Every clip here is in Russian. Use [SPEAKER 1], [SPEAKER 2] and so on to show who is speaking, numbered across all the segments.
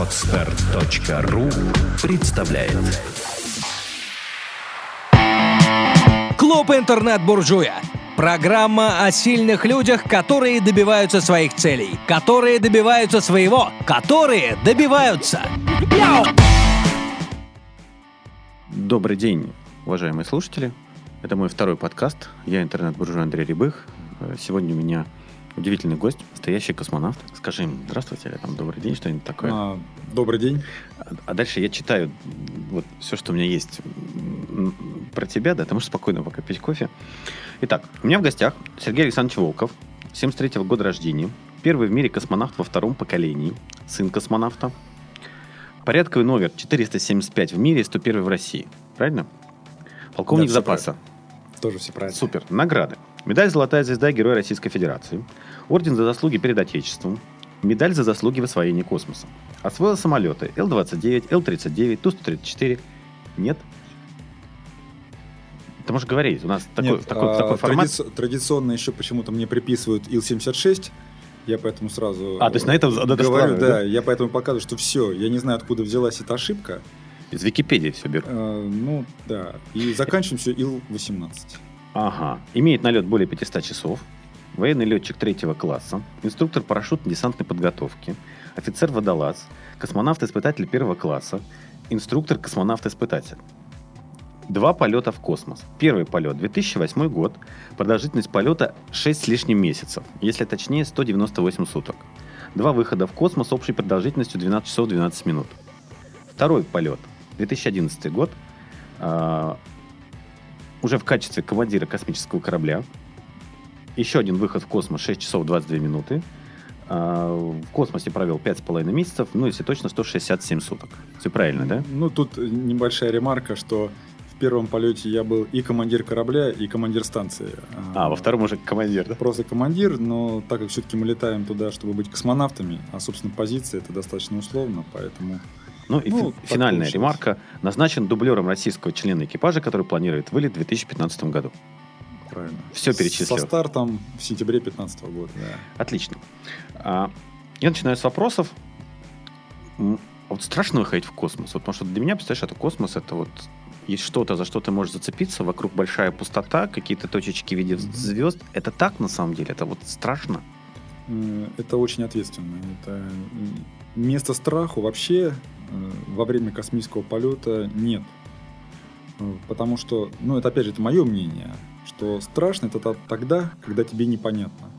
[SPEAKER 1] Отстар.ру представляет
[SPEAKER 2] Клуб интернет-буржуя. Программа о сильных людях, которые добиваются своих целей, которые добиваются своего, которые добиваются.
[SPEAKER 3] Добрый день, уважаемые слушатели. Это мой второй подкаст. Я интернет-буржуй Андрей Рябых. Э, Сегодня у меня удивительный гость, настоящий космонавт. Скажи им здравствуйте или там добрый день, что-нибудь такое.
[SPEAKER 4] А, добрый день.
[SPEAKER 3] А, а дальше я читаю вот все, что у меня есть про тебя, да, ты можешь спокойно пока пить кофе. Итак, у меня в гостях Сергей Александрович Волков, 73 года рождения, первый в мире космонавт во втором поколении, сын космонавта, порядковый номер 475 в мире и 101 в России. Правильно? Полковник
[SPEAKER 4] Да,
[SPEAKER 3] запаса.
[SPEAKER 4] Тоже все правильно.
[SPEAKER 3] Супер. Награды. Медаль «Золотая звезда» Героя Российской Федерации. Орден за заслуги перед Отечеством. Медаль за заслуги в освоении космоса. Освоил самолеты Л-29, Л-39, Ту-134. Нет? Ты можешь говорить. У нас такой,
[SPEAKER 4] Нет,
[SPEAKER 3] такой,
[SPEAKER 4] а,
[SPEAKER 3] такой формат.
[SPEAKER 4] традици- Традиционно еще почему-то мне приписывают Ил-76. Я поэтому сразу
[SPEAKER 3] А, то есть на этом
[SPEAKER 4] говорю,
[SPEAKER 3] склад,
[SPEAKER 4] да, я поэтому показываю, что все, я не знаю, откуда взялась эта ошибка.
[SPEAKER 3] Из Википедии все беру.
[SPEAKER 4] Э, ну, да. И заканчиваем все Ил-18.
[SPEAKER 3] Ага. Имеет налет более 500 часов. Военный летчик третьего класса. Инструктор парашютно-десантной подготовки. Офицер-водолаз. Космонавт-испытатель первого класса. Инструктор космонавт-испытатель. Два полета в космос. Первый полет 2008 год. Продолжительность полета 6 с лишним месяцев. Если точнее, 198 суток. Два выхода в космос общей продолжительностью 12 часов 12 минут. Второй полет 2011 год. А, уже в качестве командира космического корабля. Еще один выход в космос 6 часов 22 минуты. А, В космосе провел 5,5 месяцев, ну, если точно, 167 суток. Все правильно, да?
[SPEAKER 4] Ну, тут небольшая ремарка, что в первом полете я был и командир корабля, и командир станции.
[SPEAKER 3] А, во втором уже командир, да?
[SPEAKER 4] Просто командир, но так как все-таки мы летаем туда, чтобы быть космонавтами, а, собственно, позиция это достаточно условно, поэтому...
[SPEAKER 3] Ну и
[SPEAKER 4] Ну,
[SPEAKER 3] финальная
[SPEAKER 4] получилось.
[SPEAKER 3] ремарка. Назначен дублером российского члена экипажа, который планирует вылет в 2015 году.
[SPEAKER 4] Правильно.
[SPEAKER 3] Всё перечислил.
[SPEAKER 4] Со стартом в сентябре 2015 года, да.
[SPEAKER 3] Отлично. А, Я начинаю с вопросов. М, Вот страшно выходить в космос? Вот, потому что для меня, представляешь, это космос, это вот есть что-то, за что ты можешь зацепиться, вокруг большая пустота, какие-то точечки в виде звезд. Это так на самом деле? Это вот страшно?
[SPEAKER 4] Э, Это очень ответственно. Это место страху вообще э, во время космического полета нет. Э, Потому что, ну, это опять же, это мое мнение, что страшно это то- тогда, когда тебе непонятно.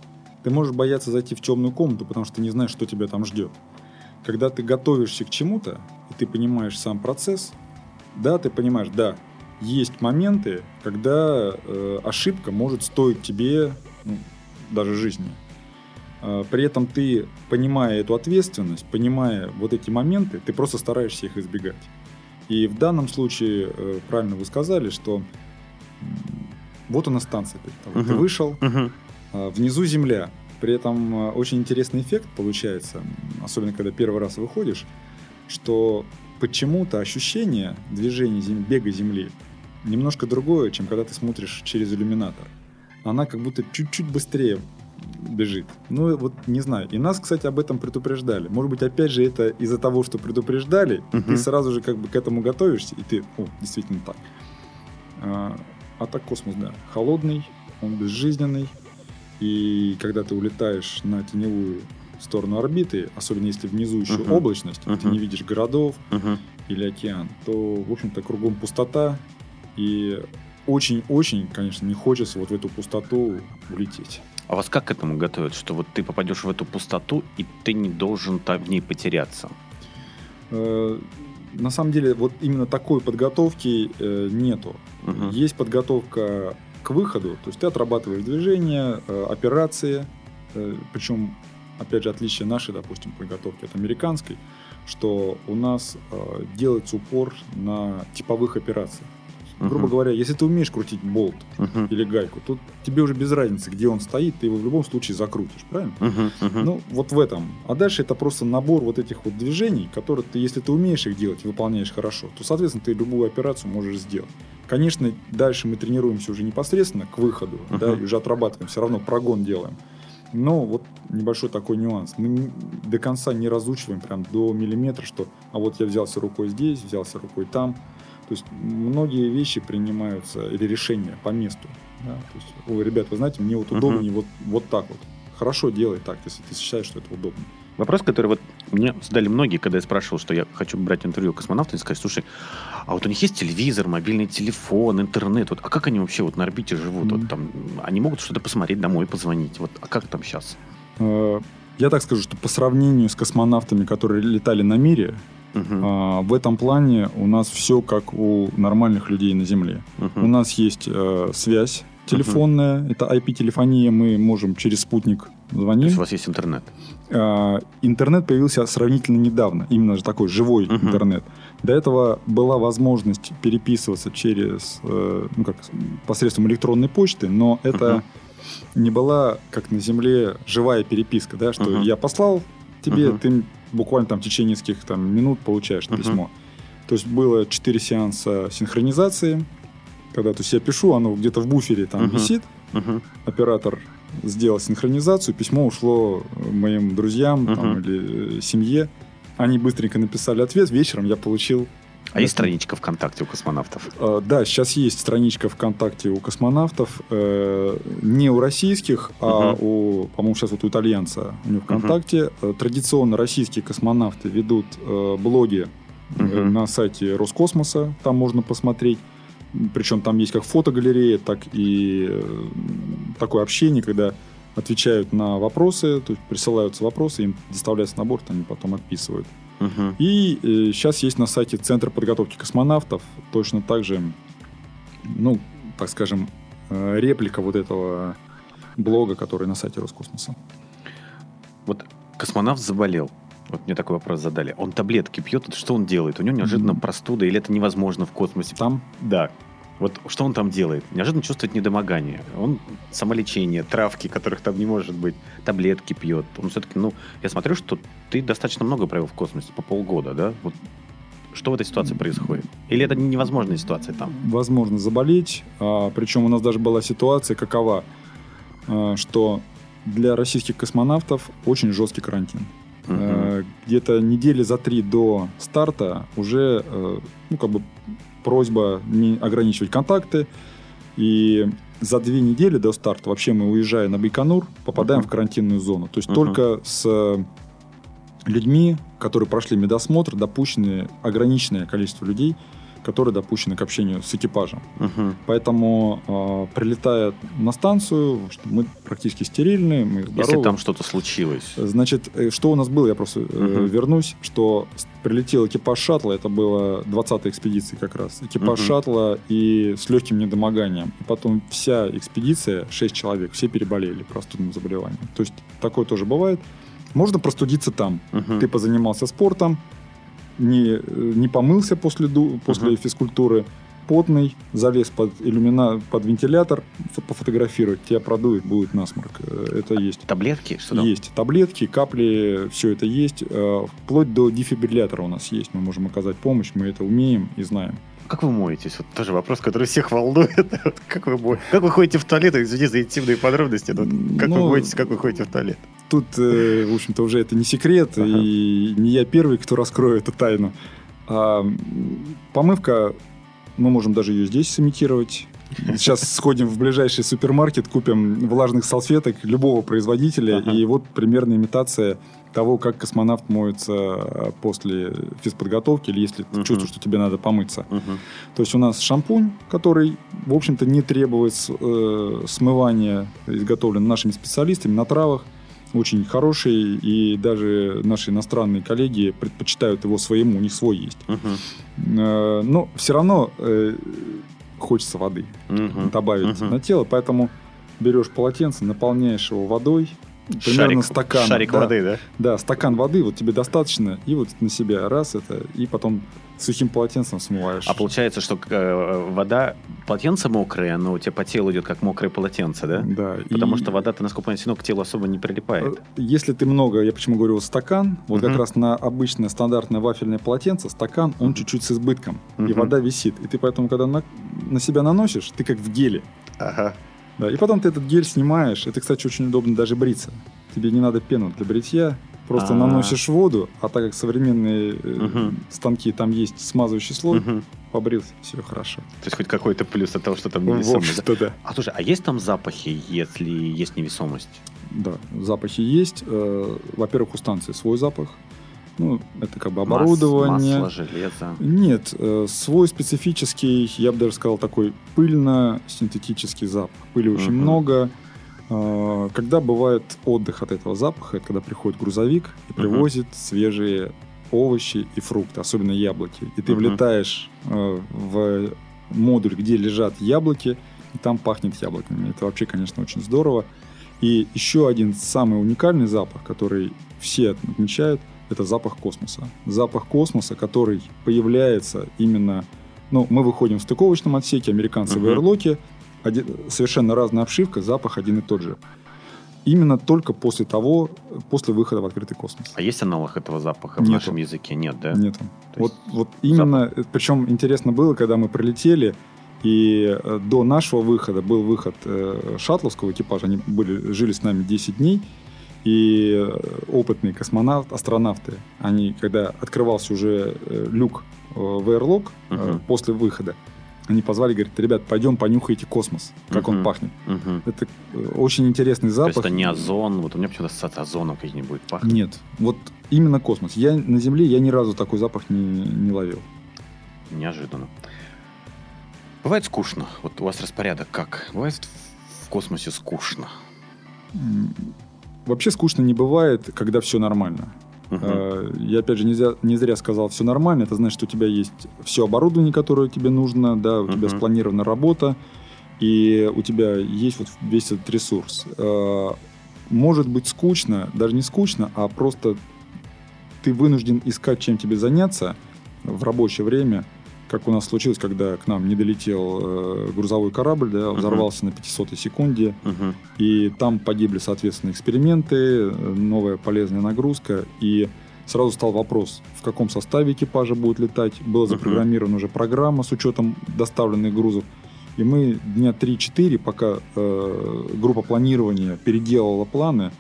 [SPEAKER 4] Ты можешь бояться зайти в темную комнату, потому что ты не знаешь, что тебя там ждет. Когда ты готовишься к чему-то, и ты понимаешь сам процесс, да, ты понимаешь, да, есть моменты, когда э, ошибка может стоить тебе ну, даже жизни. А, При этом ты, понимая эту ответственность, понимая вот эти моменты, ты просто стараешься их избегать. И в данном случае, э, правильно вы сказали, что вот она станция перед тобой. Ты вышел, а, внизу земля. При этом а, очень интересный эффект получается, особенно когда первый раз выходишь, что почему-то ощущение движения зем- бега земли немножко другое, чем когда ты смотришь через иллюминатор. Она как будто чуть-чуть быстрее бежит. Ну, вот не знаю. И нас, кстати, об этом предупреждали. Может быть, опять же, это из-за того, что предупреждали, и ты сразу же как бы к этому готовишься, и ты, о, действительно так. А, так космос, да, холодный, он безжизненный, и когда ты улетаешь на теневую сторону орбиты, особенно если внизу еще
[SPEAKER 3] Мгм.
[SPEAKER 4] облачность, и ты не видишь городов
[SPEAKER 3] Мгм.
[SPEAKER 4] или океан, то, в общем-то, кругом пустота, и очень-очень, конечно, не хочется вот в эту пустоту улететь.
[SPEAKER 3] А вас как к этому готовят, что вот ты попадешь в эту пустоту, и ты не должен та- в ней потеряться?
[SPEAKER 4] На самом деле, вот именно такой подготовки э, нету.
[SPEAKER 3] Мгм.
[SPEAKER 4] Есть подготовка к выходу, то есть ты отрабатываешь движения, э, операции, э, причем, опять же, отличие нашей, допустим, подготовки от американской, что у нас э, делается упор на типовых операциях. Грубо говоря, если ты умеешь крутить болт или гайку, то тебе уже без разницы, где он стоит, ты его в любом случае закрутишь, правильно? Ну, вот в этом. А дальше это просто набор вот этих вот движений, которые ты, если ты умеешь их делать, выполняешь хорошо, то, соответственно, ты любую операцию можешь сделать. Конечно, дальше мы тренируемся уже непосредственно к выходу, да, и уже отрабатываем, все равно прогон делаем. Но вот небольшой такой нюанс. Мы не- до конца не разучиваем прям до миллиметра, что а вот я взялся рукой здесь, взялся рукой там. То есть многие вещи принимаются или решения по месту. да. То есть, ой, ребят, вы знаете, мне вот удобнее вот, вот так вот. Хорошо, делай так, если ты считаешь, что это удобно.
[SPEAKER 3] Вопрос, который вот мне задали многие, когда я спрашивал, что я хочу брать интервью космонавта, они сказали, слушай, а вот у них есть телевизор, мобильный телефон, интернет, вот, а как они вообще вот на орбите живут?
[SPEAKER 4] Мгм.
[SPEAKER 3] Вот там, они могут что-то посмотреть домой, позвонить, вот, а как там сейчас?
[SPEAKER 4] Э, Я так скажу, что по сравнению с космонавтами, которые летали на мире, а, в этом плане у нас все как у нормальных людей на Земле. У нас есть э, связь телефонная, это IP-телефония, мы можем через спутник
[SPEAKER 3] То
[SPEAKER 4] звонить.
[SPEAKER 3] есть у вас есть интернет?
[SPEAKER 4] А, Интернет появился сравнительно недавно, именно же такой живой
[SPEAKER 3] Мгм.
[SPEAKER 4] интернет. До этого была возможность переписываться через, э, ну как, посредством электронной почты, но это не была, как на Земле, живая переписка, да, что
[SPEAKER 3] Мгм.
[SPEAKER 4] я послал тебе,
[SPEAKER 3] Мгм.
[SPEAKER 4] ты буквально там в течение нескольких там, минут получаешь
[SPEAKER 3] Мгм.
[SPEAKER 4] письмо. То есть было 4 сеанса синхронизации, когда то есть я пишу, оно где-то в буфере там
[SPEAKER 3] Мгм.
[SPEAKER 4] висит,
[SPEAKER 3] Мгм.
[SPEAKER 4] оператор сделал синхронизацию, письмо ушло моим друзьям там,
[SPEAKER 3] Мгм.
[SPEAKER 4] или э, семье. Они быстренько написали ответ, вечером я получил.
[SPEAKER 3] А есть страничка ВКонтакте у космонавтов?
[SPEAKER 4] Э, Да, сейчас есть страничка ВКонтакте у космонавтов, э, не у российских, а у, по-моему, сейчас вот у итальянца у него ВКонтакте. Э, Традиционно российские космонавты ведут блоги на сайте Роскосмоса, там можно посмотреть. Причем там есть как фотогалерея, так и такое общение, когда отвечают на вопросы, то есть присылаются вопросы, им доставляется на борт, они потом отписывают.
[SPEAKER 3] Мгм.
[SPEAKER 4] И сейчас есть на сайте Центр подготовки космонавтов точно так же, ну, так скажем, э, реплика вот этого блога, который на сайте Роскосмоса.
[SPEAKER 3] Вот космонавт заболел. Вот мне такой вопрос задали. Он таблетки пьет, что он делает? У него неожиданно
[SPEAKER 4] Мгм.
[SPEAKER 3] простуда, или это невозможно в космосе?
[SPEAKER 4] Там
[SPEAKER 3] Да. Вот что он там делает? Неожиданно чувствует недомогание. Он самолечение, травки, которых там не может быть, таблетки пьет. Он все-таки, ну, я смотрю, что ты достаточно много провел в космосе, по полгода, да? Вот что в этой ситуации происходит? Или это невозможная ситуация там?
[SPEAKER 4] возможно заболеть. А, причем у нас даже была ситуация какова, а, что для российских космонавтов очень жесткий карантин.
[SPEAKER 3] Мгм.
[SPEAKER 4] Э, Где-то недели за три до старта уже, э, ну, как бы просьба не ограничивать контакты. И за две недели до старта вообще мы, уезжая на Байконур, попадаем
[SPEAKER 3] Мгм.
[SPEAKER 4] в карантинную зону. То есть
[SPEAKER 3] Мгм.
[SPEAKER 4] только с э, людьми, которые прошли медосмотр, допущены ограниченное количество людей, которые допущены к общению с экипажем.
[SPEAKER 3] Мгм.
[SPEAKER 4] Поэтому, э, прилетая на станцию, мы практически стерильны, мы здоровы.
[SPEAKER 3] Если там что-то случилось.
[SPEAKER 4] Значит, э, что у нас было, я просто э,
[SPEAKER 3] Мгм.
[SPEAKER 4] вернусь, что прилетел экипаж шаттла, это было 20-й экспедиции как раз, экипаж
[SPEAKER 3] Мгм.
[SPEAKER 4] шаттла и с легким недомоганием. И потом вся экспедиция, 6 человек, все переболели простудным заболеванием. То есть такое тоже бывает. Можно простудиться там.
[SPEAKER 3] Мгм.
[SPEAKER 4] Ты позанимался спортом, не, э, не помылся после, после
[SPEAKER 3] Мгм.
[SPEAKER 4] физкультуры, потный, залез под, иллюмина, под вентилятор, фо- пофотографировать, тебя продует, будет насморк. Э, Это есть.
[SPEAKER 3] Таблетки? Что там?
[SPEAKER 4] Есть таблетки, капли, все это есть. Э, Вплоть до дефибриллятора у нас есть. Мы можем оказать помощь, мы это умеем и знаем.
[SPEAKER 3] Как вы моетесь? Вот тоже вопрос, который всех волнует. Как вы? Как вы ходите в туалет? Извини за интимные подробности. но как вы
[SPEAKER 4] Ну,
[SPEAKER 3] моетесь, как вы ходите в туалет?
[SPEAKER 4] Тут, э, в общем-то, уже это не секрет,
[SPEAKER 3] Ага.
[SPEAKER 4] и не я первый, кто раскроет эту тайну. А, помывка, мы можем даже ее здесь сымитировать. Сейчас сходим в ближайший супермаркет, купим влажных салфеток любого производителя,
[SPEAKER 3] Ага.
[SPEAKER 4] и вот примерно имитация того, как космонавт моется после физподготовки, или если ты
[SPEAKER 3] Мгм.
[SPEAKER 4] чувствуешь, что тебе надо помыться.
[SPEAKER 3] Мгм.
[SPEAKER 4] То есть у нас шампунь, который, в общем-то, не требует э, смывания, изготовлен нашими специалистами на травах. Очень хороший, и даже наши иностранные коллеги предпочитают его своему, у них свой есть. Э, но все равно э, хочется воды
[SPEAKER 3] Мгм.
[SPEAKER 4] добавить
[SPEAKER 3] Мгм.
[SPEAKER 4] на тело, поэтому берешь полотенце, наполняешь его водой, примерно
[SPEAKER 3] Шарик-
[SPEAKER 4] стакан.
[SPEAKER 3] Шарик
[SPEAKER 4] да.
[SPEAKER 3] воды, да?
[SPEAKER 4] Да, стакан воды, вот тебе достаточно, и вот на себя раз это, и потом сухим полотенцем смываешь.
[SPEAKER 3] А получается, что э, вода, полотенце мокрое, но у тебя по телу идет как мокрое полотенце, да?
[SPEAKER 4] Да.
[SPEAKER 3] Потому
[SPEAKER 4] и,
[SPEAKER 3] что вода-то, насколько я понимаю, к телу особо не прилипает.
[SPEAKER 4] э, Если ты много, я почему говорю стакан, вот
[SPEAKER 3] Мгм.
[SPEAKER 4] как раз на обычное стандартное вафельное полотенце стакан, он
[SPEAKER 3] Мгм.
[SPEAKER 4] чуть-чуть с избытком, и
[SPEAKER 3] Мгм.
[SPEAKER 4] вода висит. И ты поэтому, когда на, на себя наносишь, ты как в геле.
[SPEAKER 3] Ага.
[SPEAKER 4] Да, и потом ты этот гель снимаешь. Это, кстати, очень удобно даже бриться. Тебе не надо пену для бритья. Просто
[SPEAKER 3] А.
[SPEAKER 4] наносишь воду, а так как современные э, станки, там есть смазывающий слой,
[SPEAKER 3] Мгм.
[SPEAKER 4] побрился, все хорошо.
[SPEAKER 3] То есть хоть какой-то плюс от того, что там
[SPEAKER 4] В
[SPEAKER 3] невесомость. да?
[SPEAKER 4] общем-то, да.
[SPEAKER 3] А слушай, а есть там запахи, если есть невесомость?
[SPEAKER 4] Да, запахи есть. Э, Во-первых, у станции свой запах. Ну, это как бы оборудование.
[SPEAKER 3] Масло, железо.
[SPEAKER 4] Нет, э, свой специфический, я бы даже сказал, такой пыльно-синтетический запах. Пыли очень
[SPEAKER 3] Мгм.
[SPEAKER 4] много. Э, Когда бывает отдых от этого запаха, это когда приходит грузовик и привозит свежие овощи и фрукты, особенно яблоки. И ты
[SPEAKER 3] Мгм.
[SPEAKER 4] влетаешь э, в модуль, где лежат яблоки, и там пахнет яблоками. Это вообще, конечно, очень здорово. И еще один самый уникальный запах, который все отмечают, это запах космоса. Запах космоса, который появляется именно... Ну, мы выходим в стыковочном отсеке, американцы в
[SPEAKER 3] Мгм.
[SPEAKER 4] Эрлоке, один- совершенно разная обшивка, запах один и тот же. Именно только после того, после выхода в открытый космос.
[SPEAKER 3] А есть аналог этого запаха в
[SPEAKER 4] Нету.
[SPEAKER 3] нашем языке? Нет, да?
[SPEAKER 4] Нету.
[SPEAKER 3] То
[SPEAKER 4] Вот, вот именно, причем интересно было, когда мы прилетели, и э, до нашего выхода был выход э, шаттловского экипажа, они были, жили с нами 10 дней, и э, опытные космонавты, астронавты, они, когда открывался уже э, люк э, в Airlock
[SPEAKER 3] Мгм.
[SPEAKER 4] после выхода, они позвали, говорят, ребят, пойдем понюхайте космос, как он
[SPEAKER 3] Мгм.
[SPEAKER 4] пахнет.
[SPEAKER 3] Мгм.
[SPEAKER 4] Это очень интересный
[SPEAKER 3] То
[SPEAKER 4] запах.
[SPEAKER 3] есть это не озон. Вот у меня почему-то ассоциация озоном какой-нибудь будет пахнуть.
[SPEAKER 4] Нет, вот именно космос. Я на Земле я ни разу такой запах не, не ловил.
[SPEAKER 3] Неожиданно. Бывает скучно. Вот у вас распорядок как? Бывает в космосе скучно?
[SPEAKER 4] Вообще скучно не бывает, когда все нормально. Э, Я опять же не зря, не зря сказал все нормально. Это значит, что у тебя есть все оборудование, которое тебе нужно, да, у тебя
[SPEAKER 3] Мгм.
[SPEAKER 4] спланирована работа, и у тебя есть вот весь этот ресурс. Э, Может быть скучно, даже не скучно, а просто ты вынужден искать, чем тебе заняться в рабочее время, как у нас случилось, когда к нам не долетел э, грузовой корабль, да, взорвался на 500 секунде,
[SPEAKER 3] Мгм.
[SPEAKER 4] и там погибли, соответственно, эксперименты, новая полезная нагрузка. И сразу стал вопрос, в каком составе экипажа будет летать. Была запрограммирована уже программа с учетом доставленных грузов. И мы дня 3-4, пока э, группа планирования переделала планы,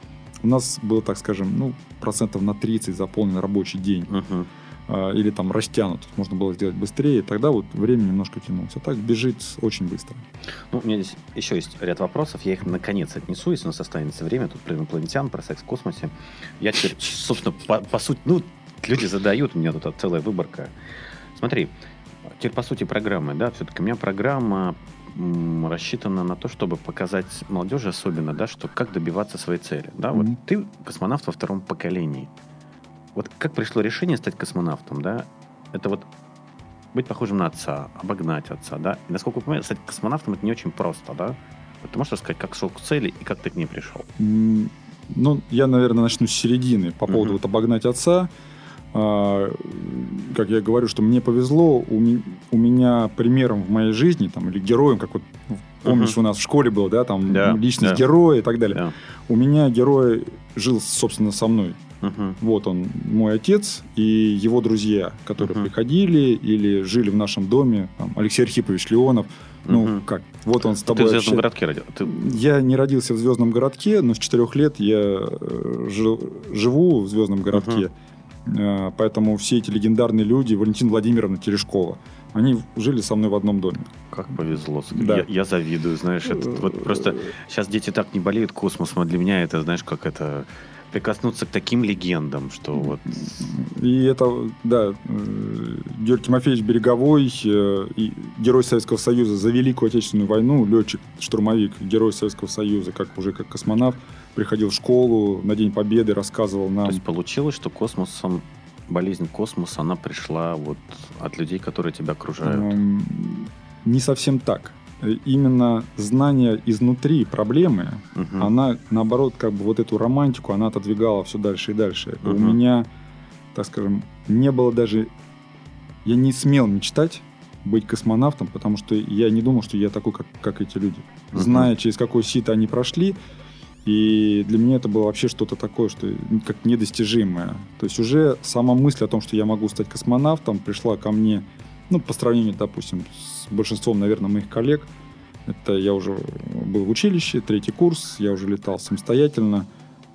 [SPEAKER 4] у нас было, так скажем, ну, процентов на 30 заполнен рабочий день.
[SPEAKER 3] Мгм.
[SPEAKER 4] Э, или там растянут. Можно было сделать быстрее. и Тогда вот время немножко тянулось. А так бежит очень быстро.
[SPEAKER 3] Ну, у меня здесь еще есть ряд вопросов. Я их наконец отнесу, если у нас останется время. Тут про инопланетян, про секс в космосе. Я теперь, собственно, по, по сути, ну, люди задают, у меня тут целая выборка. Смотри, теперь по сути программы, да, все-таки у меня программа рассчитана на то, чтобы показать молодежи особенно, да, что как добиваться своей цели. Да, вот
[SPEAKER 4] Мгм.
[SPEAKER 3] ты космонавт во втором поколении. Вот как пришло решение стать космонавтом, да? Это вот быть похожим на отца, обогнать отца, да? И насколько я понимаю, стать космонавтом это не очень просто, да? Вот ты можешь рассказать, как шел к цели и как ты к ней пришел?
[SPEAKER 4] Ну, я, наверное, начну с середины. По поводу
[SPEAKER 3] Мгм.
[SPEAKER 4] вот обогнать отца. А, Как я говорю, что мне повезло, у, ми- у меня примером в моей жизни, там, или героем, как вот, помнишь, у нас в школе было, да, там,
[SPEAKER 3] Да,
[SPEAKER 4] личность
[SPEAKER 3] да.
[SPEAKER 4] героя и так далее.
[SPEAKER 3] Да.
[SPEAKER 4] У меня герой жил, собственно, со мной.
[SPEAKER 3] Мгм.
[SPEAKER 4] Вот он, мой отец и его друзья, которые
[SPEAKER 3] Мгм.
[SPEAKER 4] приходили или жили в нашем доме. Там, Алексей Архипович Леонов. Ну,
[SPEAKER 3] Мгм.
[SPEAKER 4] как, вот он с
[SPEAKER 3] Ты
[SPEAKER 4] тобой
[SPEAKER 3] в Звездном
[SPEAKER 4] общается.
[SPEAKER 3] городке родил. Ты...
[SPEAKER 4] Я не родился в Звездном городке, но с четырех лет я э, жил- живу в Звездном городке. Э, Поэтому все эти легендарные люди, Валентина Владимировна Терешкова, они жили со мной в одном доме.
[SPEAKER 3] Как повезло.
[SPEAKER 4] Да.
[SPEAKER 3] Я, я завидую, знаешь. Это, вот просто сейчас дети так не болеют космосом, а для меня это, знаешь, как это прикоснуться к таким легендам, что вот...
[SPEAKER 4] И это, да, э, Георгий Тимофеевич Береговой, э, и герой Советского Союза за Великую Отечественную войну, летчик, штурмовик, герой Советского Союза, как уже как космонавт, приходил в школу на День Победы, рассказывал нам.
[SPEAKER 3] То есть получилось, что космосом, болезнь космоса, она пришла вот от людей, которые тебя окружают.
[SPEAKER 4] Не совсем так. Э, Именно знание изнутри проблемы,
[SPEAKER 3] Мгм.
[SPEAKER 4] она, наоборот, как бы вот эту романтику, она отодвигала все дальше и дальше. У
[SPEAKER 3] Мгм.
[SPEAKER 4] меня, так скажем, не было даже... Я не смел мечтать быть космонавтом, потому что я не думал, что я такой, как, как эти люди.
[SPEAKER 3] Мгм.
[SPEAKER 4] Зная, через какое сито они прошли, и для меня это было вообще что-то такое, что как недостижимое. То есть уже сама мысль о том, что я могу стать космонавтом, пришла ко мне, ну, по сравнению, допустим, с большинством, наверное, моих коллег, Это я уже был в училище, третий курс, я уже летал самостоятельно.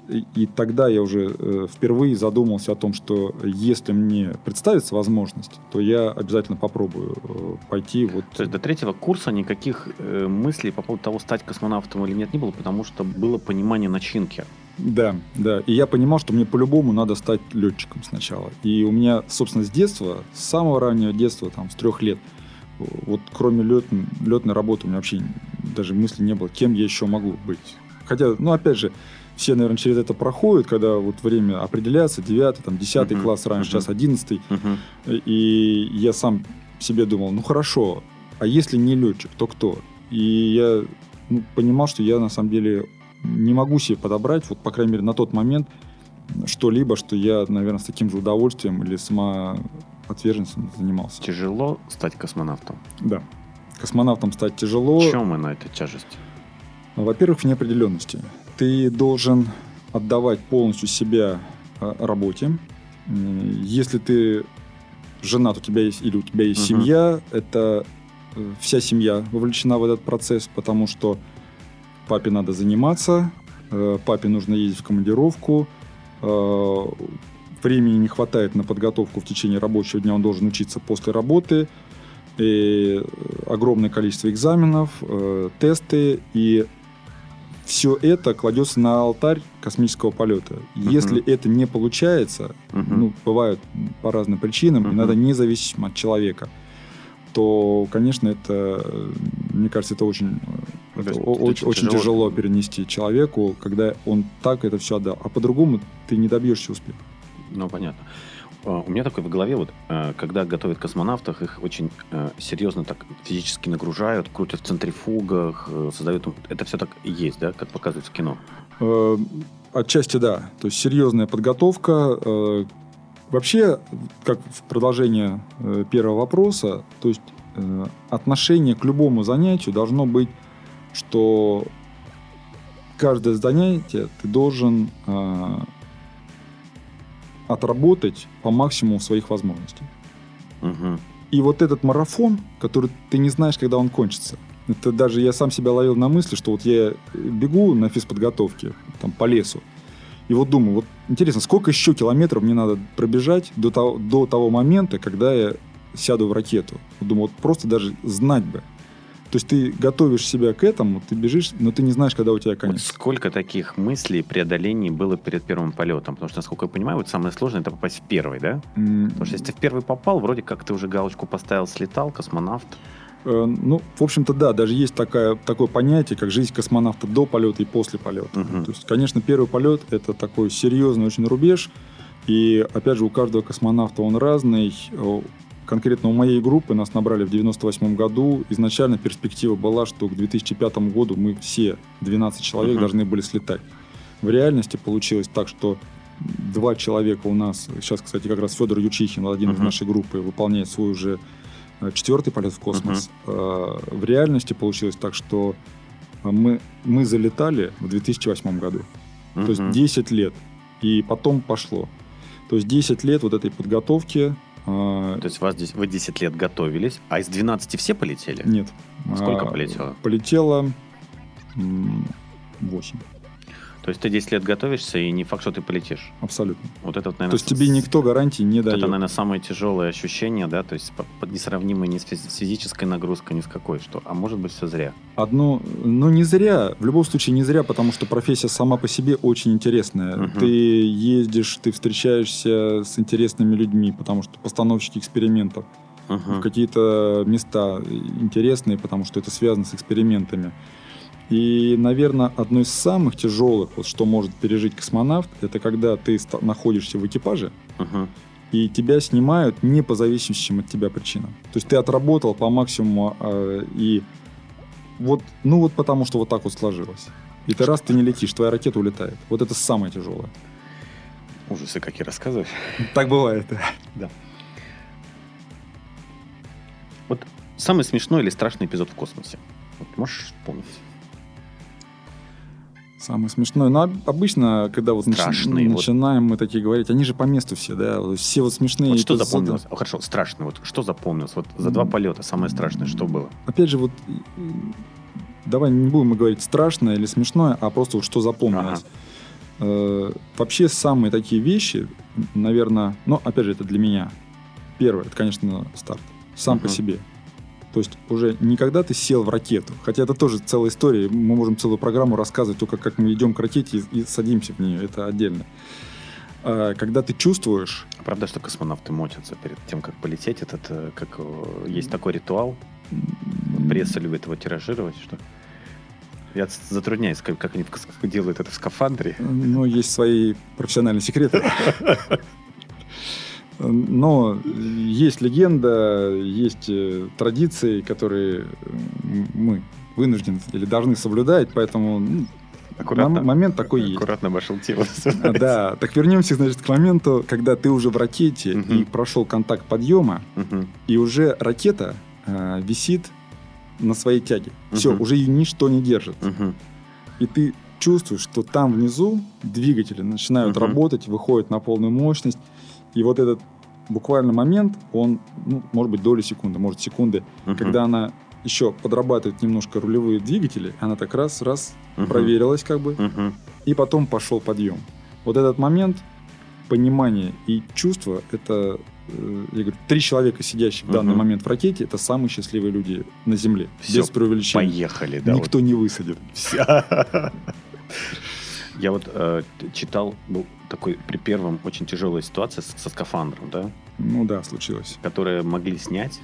[SPEAKER 4] И, и тогда я уже э, впервые задумался о том, что если мне представится возможность, то я обязательно попробую э, пойти вот...
[SPEAKER 3] То есть до третьего курса никаких э, мыслей по поводу того, стать космонавтом или нет, не было, потому что было понимание начинки.
[SPEAKER 4] Да, да. И я понимал, что мне по-любому надо стать летчиком сначала. И у меня, собственно, с детства, с самого раннего детства, там, с трех лет, вот кроме лет, летной работы у меня вообще даже мысли не было, кем я еще могу быть. Хотя, ну, опять же, все, наверное, через это проходят, когда вот время определяется, 9, там, 10 uh-huh. класс раньше, uh-huh. сейчас 11. Uh-huh. И я сам себе думал, ну хорошо, а если не летчик, то кто? И я ну, понимал, что я на самом деле не могу себе подобрать, вот, по крайней мере, на тот момент, что-либо, что я, наверное, с таким же удовольствием или самоотверженностью занимался.
[SPEAKER 3] Тяжело стать космонавтом?
[SPEAKER 4] Да. Космонавтом стать тяжело.
[SPEAKER 3] В чем она, эта тяжесть?
[SPEAKER 4] Во-первых, в неопределенности ты должен отдавать полностью себя э, работе. Если ты женат, у тебя есть или у тебя есть uh-huh. семья, это э, вся семья вовлечена в этот процесс, потому что папе надо заниматься, э, папе нужно ездить в командировку, времени не хватает на подготовку в течение рабочего дня, он должен учиться после работы, и огромное количество экзаменов, тесты, и все это кладется на алтарь космического полета. Uh-huh. Если это не получается, uh-huh. ну, бывают по разным причинам, uh-huh. иногда независимо от человека, то, конечно, это, мне кажется, это очень, это это очень, очень тяжело. тяжело перенести человеку, когда он так это все отдал. А по-другому ты не добьешься успеха.
[SPEAKER 3] Ну, понятно. А, у меня такое в голове, вот, э, когда готовят космонавтов, их очень э, серьезно так физически нагружают, крутят в центрифугах, э, создают... Это все так и есть, да, как показывается в кино?
[SPEAKER 4] Отчасти да. То есть серьезная подготовка. Вообще, как в продолжение первого вопроса, то есть отношение к любому занятию должно быть, что каждое занятие ты должен отработать по максимуму своих возможностей. Угу. И вот этот марафон, который ты не знаешь, когда он кончится. Это даже я сам себя ловил на мысли, что вот я бегу на физподготовке там, по лесу, и вот думаю, вот интересно, сколько еще километров мне надо пробежать до того, до того момента, когда я сяду в ракету. Думаю, вот просто даже знать бы. То есть ты готовишь себя к этому, ты бежишь, но ты не знаешь, когда у тебя конец. Вот
[SPEAKER 3] сколько таких мыслей, преодолений было перед первым полетом? Потому что, насколько я понимаю, вот самое сложное это попасть в первый, да? Mm. Потому что если ты в первый попал, вроде как ты уже галочку поставил, слетал, космонавт.
[SPEAKER 4] Э, ну, в общем-то, да, даже есть такая, такое понятие, как жизнь космонавта до полета и после полета. Uh-huh. То есть, конечно, первый полет это такой серьезный очень рубеж. И опять же, у каждого космонавта он разный конкретно у моей группы нас набрали в 98 году. Изначально перспектива была, что к 2005 году мы все 12 человек uh-huh. должны были слетать. В реальности получилось так, что два человека у нас, сейчас, кстати, как раз Федор Ючихин, один uh-huh. из нашей группы, выполняет свой уже э, четвертый полет в космос. Uh-huh. В реальности получилось так, что мы, мы залетали в 2008 году. Uh-huh. То есть 10 лет. И потом пошло. То есть 10 лет вот этой подготовки,
[SPEAKER 3] То есть вас здесь, вы 10 лет готовились, а из 12 все полетели?
[SPEAKER 4] Нет.
[SPEAKER 3] Сколько а, полетело?
[SPEAKER 4] Полетело 8.
[SPEAKER 3] То есть ты 10 лет готовишься, и не факт, что ты полетишь.
[SPEAKER 4] Абсолютно.
[SPEAKER 3] Вот это, вот,
[SPEAKER 4] наверное, То есть тебе никто гарантии не дает.
[SPEAKER 3] Это, наверное, самое тяжелое ощущение, да, то есть несравнимое ни с физической нагрузкой, ни с какой, что, а может быть все зря.
[SPEAKER 4] Одно, ну не зря, в любом случае не зря, потому что профессия сама по себе очень интересная. Угу. Ты ездишь, ты встречаешься с интересными людьми, потому что постановщики экспериментов. Угу. В какие-то места интересные, потому что это связано с экспериментами. И, наверное, одно из самых тяжелых, вот, что может пережить космонавт, это когда ты находишься в экипаже, uh-huh. и тебя снимают не по зависящим от тебя причинам. То есть ты отработал по максимуму, э, и вот, ну вот потому что вот так вот сложилось. И ты раз ты не летишь, твоя ракета улетает. Вот это самое тяжелое.
[SPEAKER 3] Ужасы какие рассказываешь.
[SPEAKER 4] Так бывает,
[SPEAKER 3] да. Вот самый смешной или страшный эпизод в космосе? Вот можешь вспомнить?
[SPEAKER 4] Самое смешное. Но ну, обычно, когда вот
[SPEAKER 3] Страшные,
[SPEAKER 4] начинаем вот. мы такие говорить, они же по месту все, да, все вот смешные.
[SPEAKER 3] Вот что запомнилось? О, хорошо, страшно. Вот что запомнилось? Вот за два полета самое страшное, что было?
[SPEAKER 4] Опять же, вот давай не будем говорить страшное или смешное, а просто вот что запомнилось. Э, вообще самые такие вещи, наверное, ну, опять же, это для меня. Первое, это, конечно, старт. Сам по
[SPEAKER 3] Мгм.
[SPEAKER 4] себе. То есть уже никогда ты сел в ракету. Хотя это тоже целая история. Мы можем целую программу рассказывать только как мы идем к ракете и, и садимся в нее. Это отдельно. А, Когда ты чувствуешь,
[SPEAKER 3] А Правда, что космонавты мочатся перед тем, как полететь? Этот, э, как э, есть такой ритуал. Пресса любит его тиражировать, что я затрудняюсь, как, как они делают это в скафандре.
[SPEAKER 4] Ну, есть свои профессиональные секреты. Но есть легенда, есть э, традиции, которые мы вынуждены или должны соблюдать, поэтому ну,
[SPEAKER 3] Аккуратно.
[SPEAKER 4] мом- момент такой есть.
[SPEAKER 3] Аккуратно обошел тело.
[SPEAKER 4] А, Да, так вернемся, значит, к моменту, когда ты уже в ракете
[SPEAKER 3] Мгм.
[SPEAKER 4] и прошел контакт подъема,
[SPEAKER 3] Мгм.
[SPEAKER 4] и уже ракета э, висит на своей тяге. Все,
[SPEAKER 3] Мгм.
[SPEAKER 4] уже ее ничто не держит.
[SPEAKER 3] Мгм.
[SPEAKER 4] И ты чувствуешь, что там внизу двигатели начинают
[SPEAKER 3] Мгм.
[SPEAKER 4] работать, выходят на полную мощность. И вот этот буквально момент, он, ну, может быть, доли секунды, может, секунды,
[SPEAKER 3] Мгм.
[SPEAKER 4] когда она еще подрабатывает немножко рулевые двигатели, она так раз, раз,
[SPEAKER 3] Мгм.
[SPEAKER 4] проверилась как бы,
[SPEAKER 3] Мгм.
[SPEAKER 4] и потом пошел подъем. Вот этот момент понимание и чувство, это, э, я говорю, три человека, сидящие в данный момент в ракете, это самые счастливые люди на Земле.
[SPEAKER 3] Всё,
[SPEAKER 4] без преувеличения.
[SPEAKER 3] Поехали, да.
[SPEAKER 4] Никто не высадит.
[SPEAKER 3] Я вот э, читал, был такой при первом очень тяжелая ситуация с- со скафандром, да,
[SPEAKER 4] Ну да, случилось.
[SPEAKER 3] которые могли снять.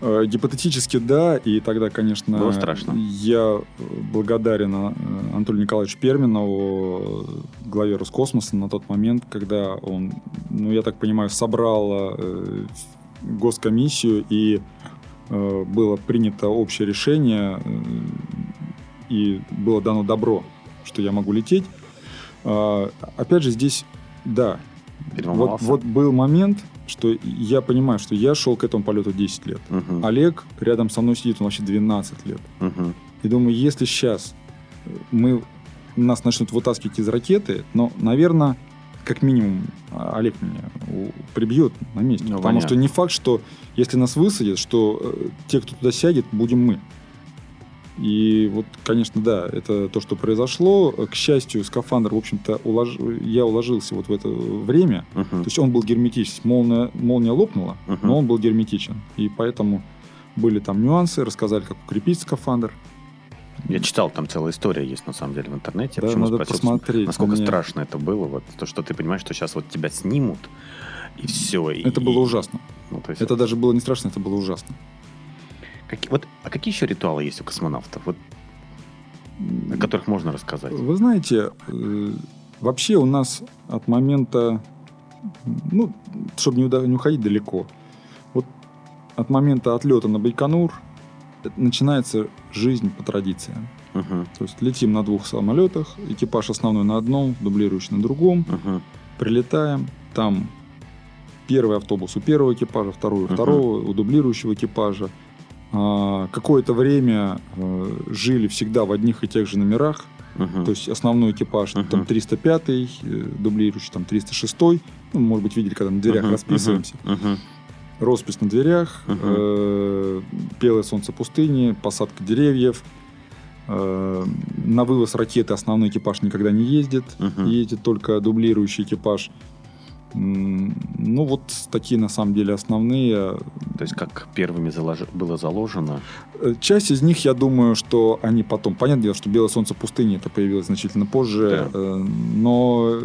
[SPEAKER 4] Э, Гипотетически да, и тогда, конечно,
[SPEAKER 3] Было страшно.
[SPEAKER 4] я э, благодарен э, Анатолию Николаевичу Перминову, главе Роскосмоса на тот момент, когда он, ну я так понимаю, собрал э, госкомиссию и э, было принято общее решение э, и было дано добро, что я могу лететь. А, Опять же, здесь, да, вот, вот был момент, что я понимаю, что я шел к этому полету 10 лет.
[SPEAKER 3] Мгм.
[SPEAKER 4] Олег рядом со мной сидит, он вообще 12 лет.
[SPEAKER 3] Мгм.
[SPEAKER 4] И думаю, если сейчас мы нас начнут вытаскивать из ракеты, но, наверное, как минимум а, Олег меня прибьет на месте.
[SPEAKER 3] Ну,
[SPEAKER 4] потому
[SPEAKER 3] понятно.
[SPEAKER 4] что не факт, что если нас высадят, что э, те, кто туда сядет, будем мы. И вот, конечно, да, это то, что произошло. К счастью, скафандр, в общем-то, улож- я уложился вот в это время.
[SPEAKER 3] Мгм.
[SPEAKER 4] То есть он был герметичен. Молния, молния лопнула,
[SPEAKER 3] Мгм.
[SPEAKER 4] но он был герметичен. И поэтому были там нюансы, рассказали, как укрепить скафандр.
[SPEAKER 3] Я читал, там целая история есть на самом деле в интернете. Я
[SPEAKER 4] Да,
[SPEAKER 3] почему
[SPEAKER 4] надо
[SPEAKER 3] спросил,
[SPEAKER 4] посмотреть.
[SPEAKER 3] насколько
[SPEAKER 4] Мне-
[SPEAKER 3] страшно это было. Вот то, что ты понимаешь, что сейчас вот тебя снимут, и все.
[SPEAKER 4] Это было ужасно.
[SPEAKER 3] Ну, есть
[SPEAKER 4] Это даже было не страшно, это было ужасно.
[SPEAKER 3] Какие- вот, а какие еще ритуалы есть у космонавтов, вот, о которых можно рассказать?
[SPEAKER 4] Вы знаете, э, вообще у нас от момента, ну, чтобы не, не уходить далеко, вот от момента отлета на Байконур начинается жизнь по традициям.
[SPEAKER 3] Мгм,
[SPEAKER 4] То есть летим на двух самолетах, экипаж основной на одном, дублирующий на другом,
[SPEAKER 3] мгм,
[SPEAKER 4] прилетаем, там первый автобус у первого экипажа, второй у
[SPEAKER 3] Мгм.
[SPEAKER 4] второго, у дублирующего экипажа. А, Какое-то время э, жили всегда в одних и тех же номерах,
[SPEAKER 3] мгм.
[SPEAKER 4] то есть основной экипаж
[SPEAKER 3] Мгм.
[SPEAKER 4] там 305, э, дублирующий там 306, ну, может быть, видели, когда на дверях
[SPEAKER 3] Мгм,
[SPEAKER 4] расписываемся.
[SPEAKER 3] мгм.
[SPEAKER 4] Роспись на дверях,
[SPEAKER 3] Мгм.
[SPEAKER 4] э, белое солнце пустыни, посадка деревьев. Э, на вывоз ракеты основной экипаж никогда не ездит,
[SPEAKER 3] Мгм.
[SPEAKER 4] ездит только дублирующий экипаж. Ну, вот такие на самом деле основные.
[SPEAKER 3] То есть как первыми залож- было заложено.
[SPEAKER 4] Э, Часть из них, я думаю, что они потом... Понятное дело, что «Белое солнце пустыни» это появилось значительно позже,
[SPEAKER 3] Да.
[SPEAKER 4] э, но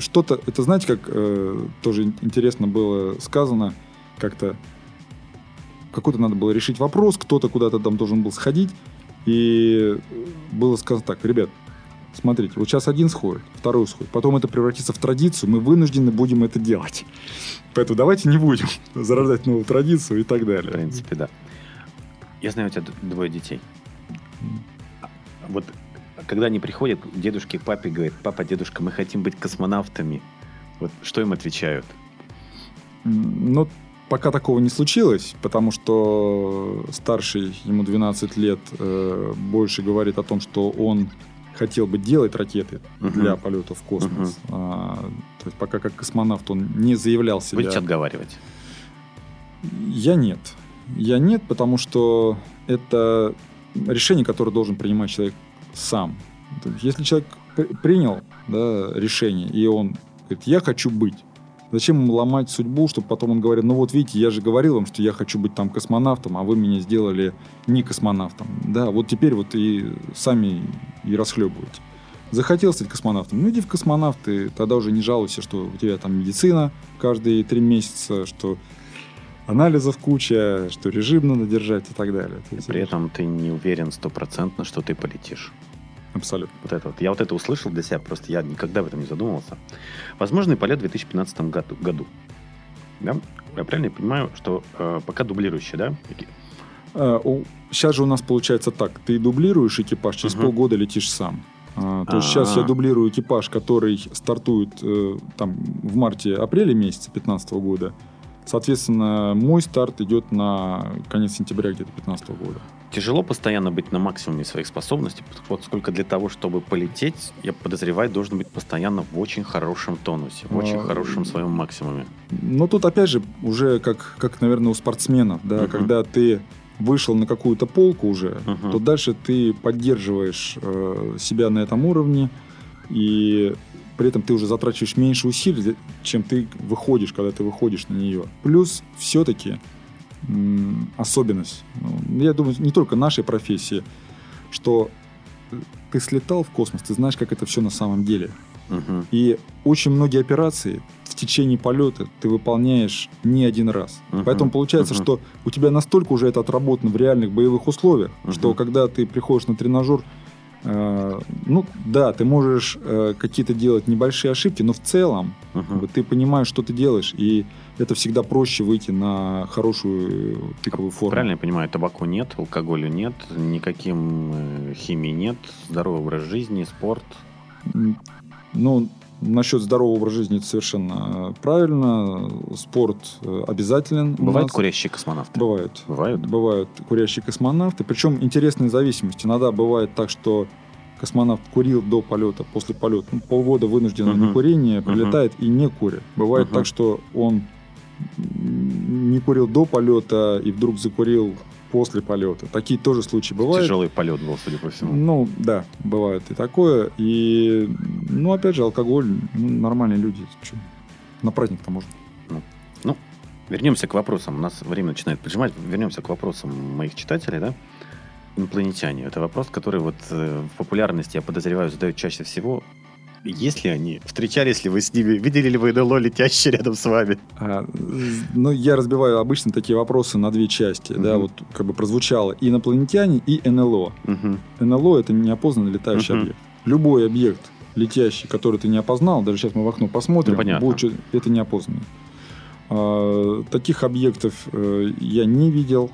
[SPEAKER 4] что-то... Это, знаете, как э, тоже ин- интересно было сказано, как-то какой-то надо было решить вопрос, кто-то куда-то там должен был сходить, и было сказано так, ребят, смотрите, вот сейчас один сходит, второй сходит, потом это превратится в традицию, мы вынуждены будем это делать. Поэтому давайте не будем зарождать новую традицию и так
[SPEAKER 3] В
[SPEAKER 4] далее.
[SPEAKER 3] принципе, да. Я знаю, у тебя двое детей. А Вот когда они приходят к дедушке, к папе, говорят, папа, дедушка, мы хотим быть космонавтами. Вот что им отвечают?
[SPEAKER 4] Ну, пока такого не случилось, потому что старший, ему 12 лет, э, больше говорит о том, что он хотел бы делать ракеты
[SPEAKER 3] Мгм.
[SPEAKER 4] для полета в космос. А, то есть пока как космонавт он не заявлял себя.
[SPEAKER 3] Будете отговаривать?
[SPEAKER 4] Я нет. Я нет, потому что это решение, которое должен принимать человек сам. Есть, Если человек при- принял да, решение, и он говорит, я хочу быть, зачем ему ломать судьбу, чтобы потом он говорил, ну вот видите, я же говорил вам, что я хочу быть там космонавтом, а вы меня сделали не космонавтом. Да, вот теперь вот и сами и расхлебываете. Захотел стать космонавтом, ну иди в космонавты, тогда уже не жалуйся, что у тебя там медицина каждые три месяца, что анализов куча, что режим надо держать и так далее.
[SPEAKER 3] И при этом ты не уверен стопроцентно, что ты полетишь.
[SPEAKER 4] Абсолютно.
[SPEAKER 3] Вот это вот. Я вот это услышал для себя, просто я никогда об этом не задумывался. Возможный полет в 2015 году. году. Да? Я правильно понимаю, что э, пока дублирующие, да? Таки-
[SPEAKER 4] Сейчас же у нас получается так. Ты дублируешь экипаж, через
[SPEAKER 3] Мгм.
[SPEAKER 4] полгода летишь сам. А, То есть сейчас я
[SPEAKER 3] А-а.
[SPEAKER 4] дублирую экипаж, который стартует э, там в марте-апреле месяца 2015 года. Соответственно, мой старт идет на конец сентября где-то 2015 года.
[SPEAKER 3] Тяжело постоянно быть на максимуме своих способностей, вот сколько для того, чтобы полететь, я подозреваю, должен быть постоянно в очень хорошем тонусе, в очень
[SPEAKER 4] А,
[SPEAKER 3] хорошем своем максимуме.
[SPEAKER 4] Но тут опять же уже как, как наверное, у спортсменов, да,
[SPEAKER 3] Мгм.
[SPEAKER 4] когда ты вышел на какую-то полку уже,
[SPEAKER 3] Мгм.
[SPEAKER 4] то дальше ты поддерживаешь э, себя на этом уровне, и при этом ты уже затрачиваешь меньше усилий, чем ты выходишь, когда ты выходишь на нее. Плюс все-таки особенность, ну, я думаю, не только нашей профессии, что ты слетал в космос, ты знаешь, как это все на самом деле.
[SPEAKER 3] Мгм.
[SPEAKER 4] И очень многие операции в течение полета ты выполняешь не один раз.
[SPEAKER 3] Мгм.
[SPEAKER 4] Поэтому получается,
[SPEAKER 3] Мгм.
[SPEAKER 4] что у тебя настолько уже это отработано в реальных боевых условиях,
[SPEAKER 3] Мгм.
[SPEAKER 4] что когда ты приходишь на тренажер, э, ну да, ты можешь э, какие-то делать небольшие ошибки, но в целом вот ты понимаешь, что ты делаешь, и это всегда проще выйти на хорошую э, пиковую форму.
[SPEAKER 3] Правильно я понимаю, табаку нет, алкоголя нет, никаким э, химии нет, здоровый образ жизни, спорт.
[SPEAKER 4] Ну, насчет здорового образа жизни это совершенно правильно. Спорт э, обязателен.
[SPEAKER 3] Бывают курящие космонавты?
[SPEAKER 4] Бывают.
[SPEAKER 3] Бывают?
[SPEAKER 4] Бывают курящие космонавты. Причем интересные зависимости. Иногда бывает так, что космонавт курил до полета, после полета. Ну, полгода вынужденного
[SPEAKER 3] Мгм.
[SPEAKER 4] некурения, прилетает и не курит. Бывает
[SPEAKER 3] Мгм.
[SPEAKER 4] так, что он не курил до полета и вдруг закурил после полета. Такие тоже случаи бывают.
[SPEAKER 3] Тяжелый полет был, судя по всему.
[SPEAKER 4] Ну, да, бывает и такое. И, ну, опять же, алкоголь, ну, нормальные люди. Чё, На праздник-то можно.
[SPEAKER 3] Вернемся к вопросам. У нас время начинает поджимать. Вернемся к вопросам моих читателей, да? Инопланетяне. Это вопрос, который вот э, в популярности, я подозреваю, задают чаще всего. Есть ли они? Встречались ли вы с ними? Видели ли вы НЛО, летящее рядом с вами?
[SPEAKER 4] А, ну, я разбиваю обычно такие вопросы на две части. Да,
[SPEAKER 3] Мгм.
[SPEAKER 4] вот как бы прозвучало и инопланетяне, и НЛО.
[SPEAKER 3] Мгм.
[SPEAKER 4] НЛО — это неопознанный летающий
[SPEAKER 3] Мгм.
[SPEAKER 4] объект. Любой объект летящий, который ты не опознал, даже сейчас мы в окно посмотрим,
[SPEAKER 3] Ну, понятно.
[SPEAKER 4] будет это неопознанный. А, таких объектов э, я не видел.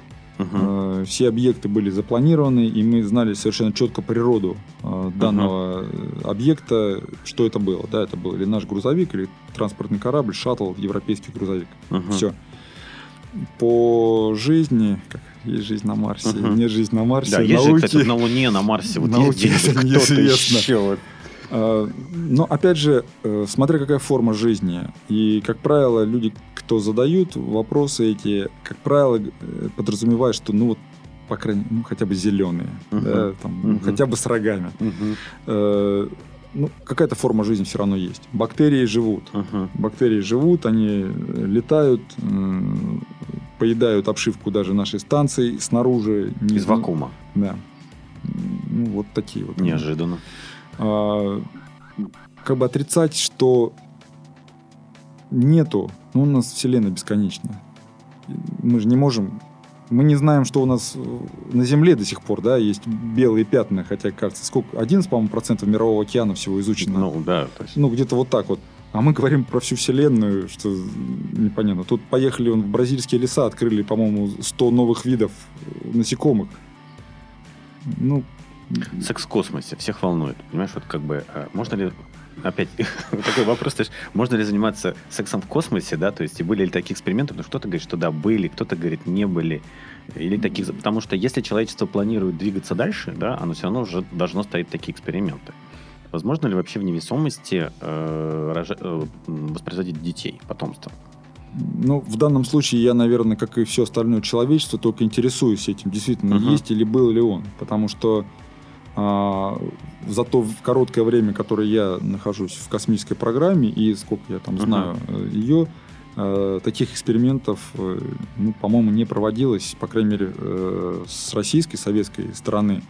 [SPEAKER 4] Э, Все объекты были запланированы, и мы знали совершенно четко природу э, данного э, объекта, что это было. Да, это был или наш грузовик, или транспортный корабль, шаттл, европейский грузовик.
[SPEAKER 3] Мгм.
[SPEAKER 4] Все. По жизни, как есть жизнь на Марсе,
[SPEAKER 3] Мгм.
[SPEAKER 4] нет жизнь на Марсе.
[SPEAKER 3] Да, есть же, кстати, на Луне, на Марсе. Вот
[SPEAKER 4] Науке
[SPEAKER 3] есть
[SPEAKER 4] это неизвестно.
[SPEAKER 3] еще. вот.
[SPEAKER 4] А, Но опять же, э, смотря какая форма жизни. И, как правило, люди, кто задают вопросы эти, как правило, э, подразумевают, что ну вот, по крайней мере, ну, хотя бы зеленые,
[SPEAKER 3] Мгм.
[SPEAKER 4] да, там, ну,
[SPEAKER 3] Мгм.
[SPEAKER 4] хотя бы с рогами. Э, Ну, какая-то форма жизни все равно есть. Бактерии живут.
[SPEAKER 3] Мгм.
[SPEAKER 4] Бактерии живут, они э, летают, м, поедают обшивку даже нашей станции снаружи. не-
[SPEAKER 3] Из вакуума.
[SPEAKER 4] Да. Ну, вот такие вот.
[SPEAKER 3] Неожиданно.
[SPEAKER 4] А, как бы отрицать, что нету, ну, у нас Вселенная бесконечна. Мы же не можем, мы не знаем, что у нас э, на Земле до сих пор, да, есть белые пятна, хотя, кажется, сколько, 11, по-моему, процентов мирового океана всего изучено.
[SPEAKER 3] Ну, да. То есть,
[SPEAKER 4] Ну, где-то вот так вот. А мы говорим про всю Вселенную, что непонятно. Тут поехали он в бразильские леса, открыли, по-моему, 100 новых видов э, насекомых. Ну,
[SPEAKER 3] Секс в космосе всех волнует. Понимаешь, вот как бы, а, можно ли, опять такой вопрос, то есть, можно ли заниматься сексом в космосе, да, то есть, и были ли такие эксперименты, что кто-то говорит, что да, были, кто-то говорит, не были, или таких, потому что если человечество планирует двигаться дальше, да, оно все равно уже должно ставить такие эксперименты. Возможно ли вообще в невесомости э, рожа- э, воспроизводить детей, потомство?
[SPEAKER 4] Ну, в данном случае я, наверное, как и все остальное человечество, только интересуюсь этим, действительно,
[SPEAKER 3] Мгм.
[SPEAKER 4] есть или был ли он. Потому что за то в короткое время, которое я нахожусь в космической программе, и сколько я там знаю э, ее, таких экспериментов, э, ну, по-моему, не проводилось, по крайней мере, э, с российской, советской стороны.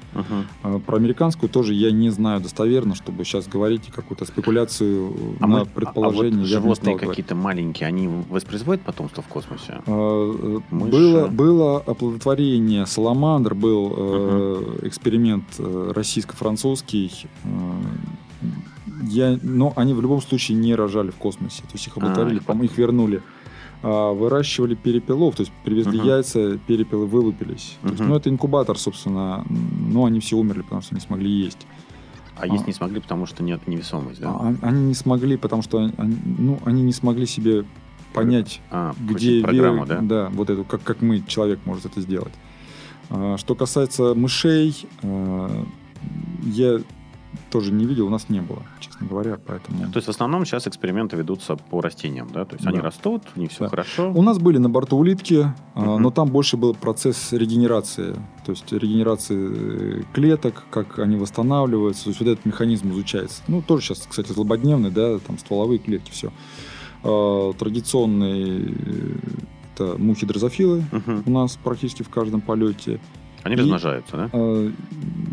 [SPEAKER 4] А Про американскую тоже я не знаю достоверно, чтобы сейчас говорить какую-то спекуляцию
[SPEAKER 3] А,
[SPEAKER 4] на
[SPEAKER 3] мы-
[SPEAKER 4] предположение.
[SPEAKER 3] а вот
[SPEAKER 4] не стал
[SPEAKER 3] животные какие-то маленькие, они воспроизводят потомство в космосе?
[SPEAKER 4] Э,
[SPEAKER 3] Мыши.
[SPEAKER 4] Было, было оплодотворение саламандр, был э, эксперимент э, российско-французский. Я, но они в любом случае не рожали в космосе. То есть их
[SPEAKER 3] их
[SPEAKER 4] по-моему, их вернули. А, выращивали перепелов, то есть привезли
[SPEAKER 3] Мгм.
[SPEAKER 4] яйца, перепелы вылупились. То есть, ну, это инкубатор, собственно. Но они все умерли, потому что не смогли есть.
[SPEAKER 3] А есть
[SPEAKER 4] А.
[SPEAKER 3] не смогли, потому что нет невесомость, да?
[SPEAKER 4] А- Они не смогли, потому что они, ну, они не смогли себе понять,
[SPEAKER 3] А,
[SPEAKER 4] где
[SPEAKER 3] программу,
[SPEAKER 4] ве-
[SPEAKER 3] да?
[SPEAKER 4] вот эту, как, как мы, человек, может это сделать. А, Что касается мышей, а, я тоже не видел, у нас не было, честно говоря, поэтому...
[SPEAKER 3] То есть в основном сейчас эксперименты ведутся по растениям, да? То есть они
[SPEAKER 4] Да.
[SPEAKER 3] растут, у них все
[SPEAKER 4] Да.
[SPEAKER 3] хорошо.
[SPEAKER 4] У нас были на борту улитки, а,
[SPEAKER 3] Мгм.
[SPEAKER 4] но там больше был процесс регенерации, то есть регенерации э, клеток, как они восстанавливаются, то есть вот этот механизм изучается. Ну, тоже сейчас, кстати, злободневный, да, там стволовые клетки, все. Традиционные э, это мухи дрозофилы
[SPEAKER 3] Мгм.
[SPEAKER 4] у нас практически в каждом полете.
[SPEAKER 3] Они
[SPEAKER 4] И-
[SPEAKER 3] размножаются, да?
[SPEAKER 4] А,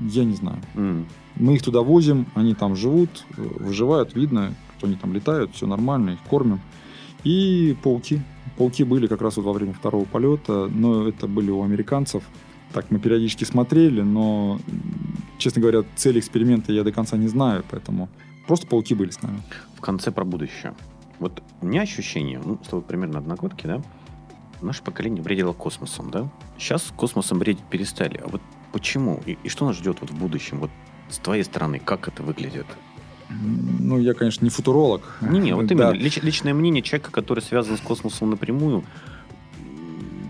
[SPEAKER 4] Я не знаю.
[SPEAKER 3] М.
[SPEAKER 4] Мы их туда возим, они там живут, э, выживают, видно, что они там летают, все нормально, их кормим. И пауки. Пауки были как раз вот во время второго полета, но это были у американцев. Так, мы периодически смотрели, но, честно говоря, цели эксперимента я до конца не знаю, поэтому просто пауки были с нами.
[SPEAKER 3] В конце про будущее. Вот у меня ощущение, ну, с тобой примерно одногодки, да? Наше поколение бредило космосом, да? Сейчас космосом бредить перестали. А вот почему? И, и что нас ждет вот в будущем? Вот с твоей стороны, как это выглядит?
[SPEAKER 4] Ну, я, конечно, не футуролог.
[SPEAKER 3] Не-не, вот
[SPEAKER 4] Да.
[SPEAKER 3] именно лич- личное мнение человека, который связан с космосом напрямую,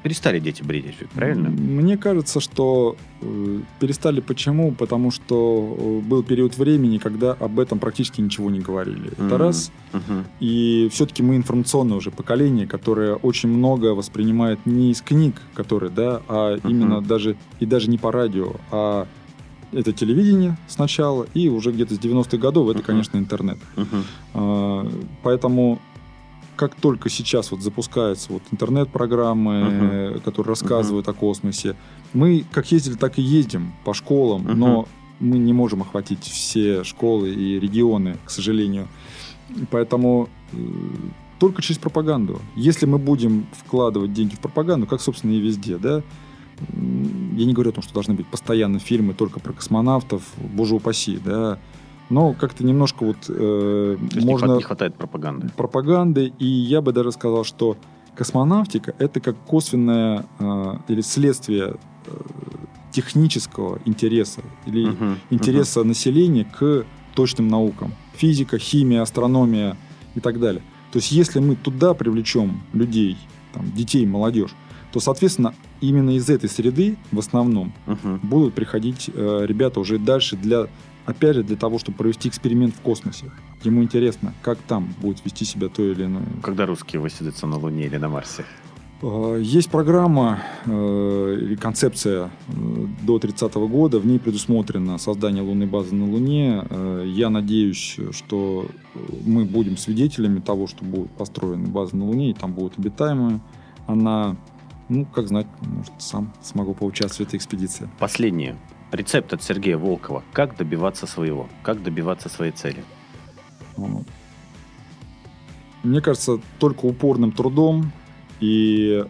[SPEAKER 3] перестали дети бредить, правильно?
[SPEAKER 4] Мне кажется, что э, перестали почему? Потому что э, был период времени, когда об этом практически ничего не говорили. Это
[SPEAKER 3] Мгм.
[SPEAKER 4] раз.
[SPEAKER 3] Мгм.
[SPEAKER 4] И все-таки мы информационное уже поколение, которое очень много воспринимает не из книг, которые, да, а
[SPEAKER 3] Мгм.
[SPEAKER 4] именно даже и даже не по радио, а это телевидение сначала, и уже где-то с 90-х годов это,
[SPEAKER 3] Мгм.
[SPEAKER 4] конечно, интернет. А, Поэтому как только сейчас вот запускаются вот интернет-программы,
[SPEAKER 3] Мгм.
[SPEAKER 4] которые рассказывают о космосе, мы как ездили, так и ездим по школам,
[SPEAKER 3] Мгм.
[SPEAKER 4] но мы не можем охватить все школы и регионы, к сожалению. Поэтому э, только через пропаганду. Если мы будем вкладывать деньги в пропаганду, как, собственно, и везде, да, я не говорю о том, что должны быть постоянно фильмы только про космонавтов, боже упаси, да, но как-то немножко вот э,
[SPEAKER 3] То
[SPEAKER 4] можно
[SPEAKER 3] не хватает пропаганды.
[SPEAKER 4] пропаганды, и я бы даже сказал, что космонавтика это как косвенное э, или следствие э, технического интереса или
[SPEAKER 3] Мгм.
[SPEAKER 4] интереса населения к точным наукам. Физика, химия, астрономия и так далее. То есть если мы туда привлечем людей, там, детей, молодежь, то, соответственно, именно из этой среды в основном
[SPEAKER 3] Мгм.
[SPEAKER 4] будут приходить э, ребята уже дальше для, опять же, для того, чтобы провести эксперимент в космосе. Ему интересно, как там будет вести себя то или иное.
[SPEAKER 3] Когда русские высадятся на Луне или на Марсе?
[SPEAKER 4] Э, Есть программа э, или концепция э, до 30 года. В ней предусмотрено создание лунной базы на Луне. Э, Я надеюсь, что мы будем свидетелями того, что будет построена база на Луне, и там будет обитаемая. Она, ну, как знать, может, сам смогу поучаствовать в этой экспедиции.
[SPEAKER 3] Последнее. Рецепт от Сергея Волкова. Как добиваться своего? Как добиваться своей цели?
[SPEAKER 4] Мне кажется, только упорным трудом и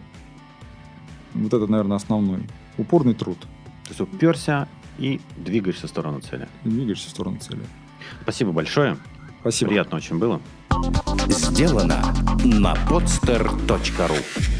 [SPEAKER 4] вот это, наверное, основной. Упорный труд.
[SPEAKER 3] То есть уперся и двигаешься в сторону цели.
[SPEAKER 4] И двигаешься в сторону цели.
[SPEAKER 3] Спасибо большое.
[SPEAKER 4] Спасибо.
[SPEAKER 3] Приятно очень было.
[SPEAKER 1] Сделано на podster.ru